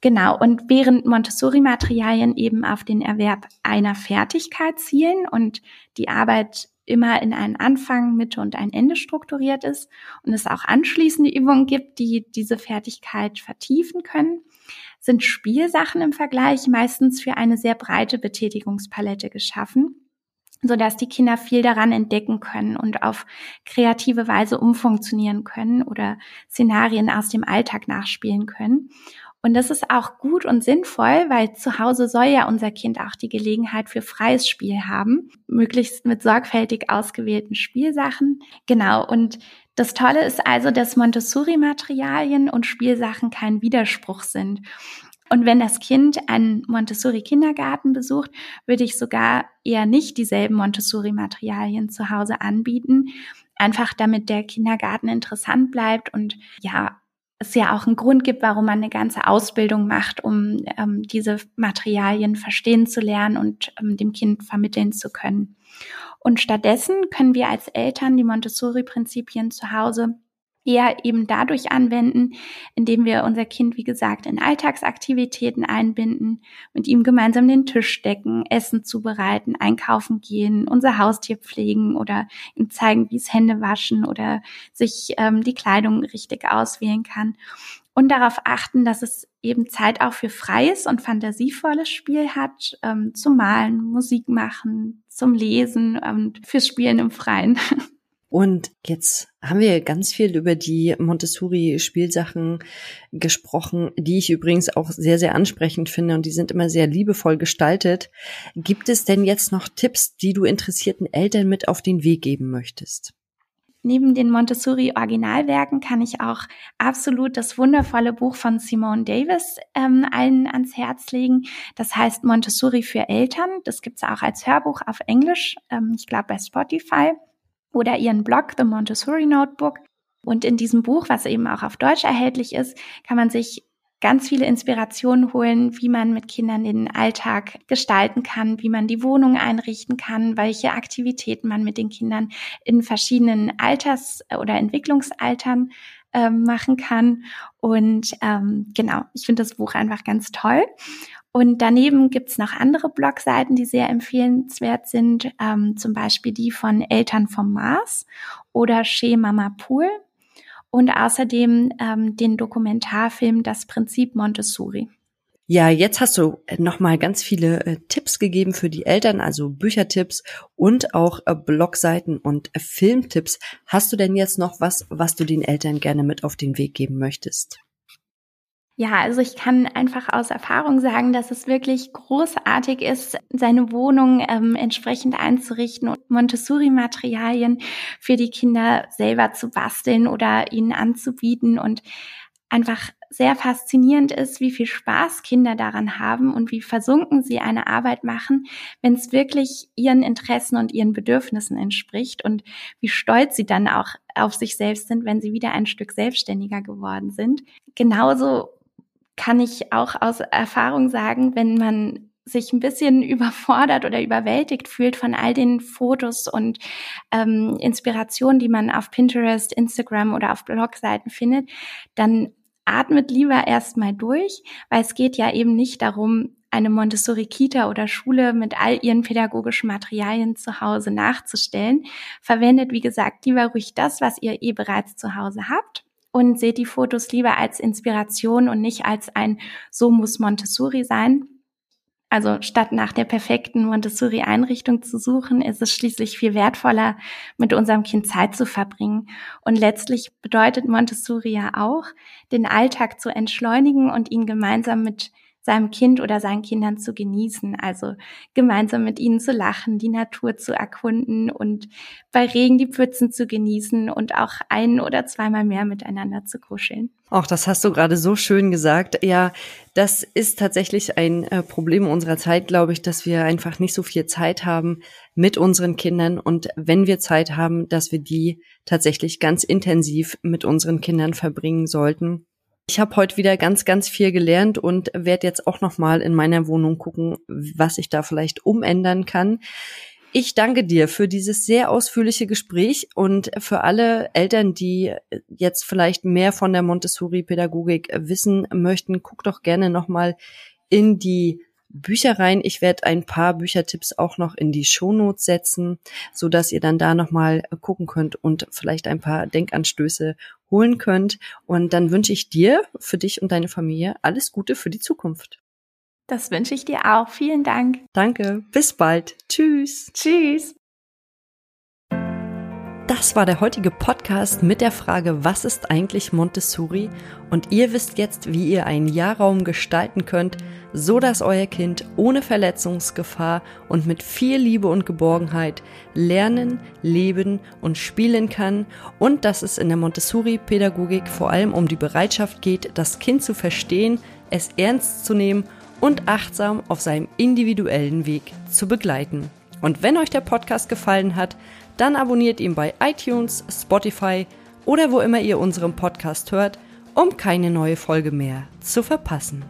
Genau, und während Montessori-Materialien eben auf den Erwerb einer Fertigkeit zielen und die Arbeit immer in einen Anfang, Mitte und ein Ende strukturiert ist und es auch anschließende Übungen gibt, die diese Fertigkeit vertiefen können, sind Spielsachen im Vergleich meistens für eine sehr breite Betätigungspalette geschaffen so dass die Kinder viel daran entdecken können und auf kreative Weise umfunktionieren können oder Szenarien aus dem Alltag nachspielen können. Und das ist auch gut und sinnvoll, weil zu Hause soll ja unser Kind auch die Gelegenheit für freies Spiel haben, möglichst mit sorgfältig ausgewählten Spielsachen. Genau. Und das Tolle ist also, dass Montessori-Materialien und Spielsachen kein Widerspruch sind. Und wenn das Kind einen Montessori-Kindergarten besucht, würde ich sogar eher nicht dieselben Montessori-Materialien zu Hause anbieten, einfach damit der Kindergarten interessant bleibt und ja, es ja auch einen Grund gibt, warum man eine ganze Ausbildung macht, um ähm, diese Materialien verstehen zu lernen und ähm, dem Kind vermitteln zu können. Und stattdessen können wir als Eltern die Montessori-Prinzipien zu Hause eher eben dadurch anwenden, indem wir unser Kind, wie gesagt, in Alltagsaktivitäten einbinden, mit ihm gemeinsam den Tisch decken, Essen zubereiten, einkaufen gehen, unser Haustier pflegen oder ihm zeigen, wie es Hände waschen oder sich ähm, die Kleidung richtig auswählen kann. Und darauf achten, dass es eben Zeit auch für freies und fantasievolles Spiel hat, ähm, zum Malen, Musik machen, zum Lesen und fürs Spielen im Freien. Und jetzt haben wir ganz viel über die Montessori-Spielsachen gesprochen, die ich übrigens auch sehr, sehr ansprechend finde und die sind immer sehr liebevoll gestaltet. Gibt es denn jetzt noch Tipps, die du interessierten Eltern mit auf den Weg geben möchtest? Neben den Montessori-Originalwerken kann ich auch absolut das wundervolle Buch von Simone Davis ähm, allen ans Herz legen. Das heißt Montessori für Eltern. Das gibt's auch als Hörbuch auf Englisch, ähm, ich glaube bei Spotify oder ihren Blog The Montessori Notebook. Und in diesem Buch, was eben auch auf Deutsch erhältlich ist, kann man sich ganz viele Inspirationen holen, wie man mit Kindern den Alltag gestalten kann, wie man die Wohnung einrichten kann, welche Aktivitäten man mit den Kindern in verschiedenen Alters- oder Entwicklungsaltern ähm, machen kann. Und ähm, genau, ich finde das Buch einfach ganz toll. Und daneben gibt's noch andere Blogseiten, die sehr empfehlenswert sind, ähm, zum Beispiel die von Eltern vom Mars oder Chez Mama Pool und außerdem ähm, den Dokumentarfilm Das Prinzip Montessori. Ja, jetzt hast du noch mal ganz viele äh, Tipps gegeben für die Eltern, also Büchertipps und auch äh, Blogseiten und äh, Filmtipps. Hast du denn jetzt noch was, was du den Eltern gerne mit auf den Weg geben möchtest? Ja, also ich kann einfach aus Erfahrung sagen, dass es wirklich großartig ist, seine Wohnung ähm, entsprechend einzurichten und Montessori-Materialien für die Kinder selber zu basteln oder ihnen anzubieten und einfach sehr faszinierend ist, wie viel Spaß Kinder daran haben und wie versunken sie eine Arbeit machen, wenn es wirklich ihren Interessen und ihren Bedürfnissen entspricht und wie stolz sie dann auch auf sich selbst sind, wenn sie wieder ein Stück selbstständiger geworden sind. Genauso kann ich auch aus Erfahrung sagen, wenn man sich ein bisschen überfordert oder überwältigt fühlt von all den Fotos und ähm, Inspirationen, die man auf Pinterest, Instagram oder auf Blogseiten findet, dann atmet lieber erstmal durch, weil es geht ja eben nicht darum, eine Montessori-Kita oder Schule mit all ihren pädagogischen Materialien zu Hause nachzustellen. Verwendet, wie gesagt, lieber ruhig das, was ihr eh bereits zu Hause habt und seht die Fotos lieber als Inspiration und nicht als ein So muss Montessori sein. Also statt nach der perfekten Montessori-Einrichtung zu suchen, ist es schließlich viel wertvoller, mit unserem Kind Zeit zu verbringen. Und letztlich bedeutet Montessori ja auch, den Alltag zu entschleunigen und ihn gemeinsam mit seinem Kind oder seinen Kindern zu genießen. Also gemeinsam mit ihnen zu lachen, die Natur zu erkunden und bei Regen die Pfützen zu genießen und auch ein oder zweimal mehr miteinander zu kuscheln. Auch das hast du gerade so schön gesagt. Ja, das ist tatsächlich ein äh, Problem unserer Zeit, glaube ich, dass wir einfach nicht so viel Zeit haben mit unseren Kindern und wenn wir Zeit haben, dass wir die tatsächlich ganz intensiv mit unseren Kindern verbringen sollten ich habe heute wieder ganz, ganz viel gelernt und werde jetzt auch noch mal in meiner Wohnung gucken, was ich da vielleicht umändern kann. Ich danke dir für dieses sehr ausführliche Gespräch und für alle Eltern, die jetzt vielleicht mehr von der Montessori-Pädagogik wissen möchten, guck doch gerne noch mal in die Bücher rein. Ich werde ein paar Büchertipps auch noch in die Shownotes setzen, so dass ihr dann da nochmal gucken könnt und vielleicht ein paar Denkanstöße holen könnt. Und dann wünsche ich dir, für dich und deine Familie alles Gute für die Zukunft. Das wünsche ich dir auch. Vielen Dank. Danke. Bis bald. Tschüss. Tschüss. Das war der heutige Podcast mit der Frage, was ist eigentlich Montessori? Und ihr wisst jetzt, wie ihr einen Jahrraum gestalten könnt, so dass euer Kind ohne Verletzungsgefahr und mit viel Liebe und Geborgenheit lernen, leben und spielen kann und dass es in der Montessori-Pädagogik vor allem um die Bereitschaft geht, das Kind zu verstehen, es ernst zu nehmen und achtsam auf seinem individuellen Weg zu begleiten. Und wenn euch der Podcast gefallen hat, dann abonniert ihn bei iTunes, Spotify oder wo immer ihr unseren Podcast hört, um keine neue Folge mehr zu verpassen.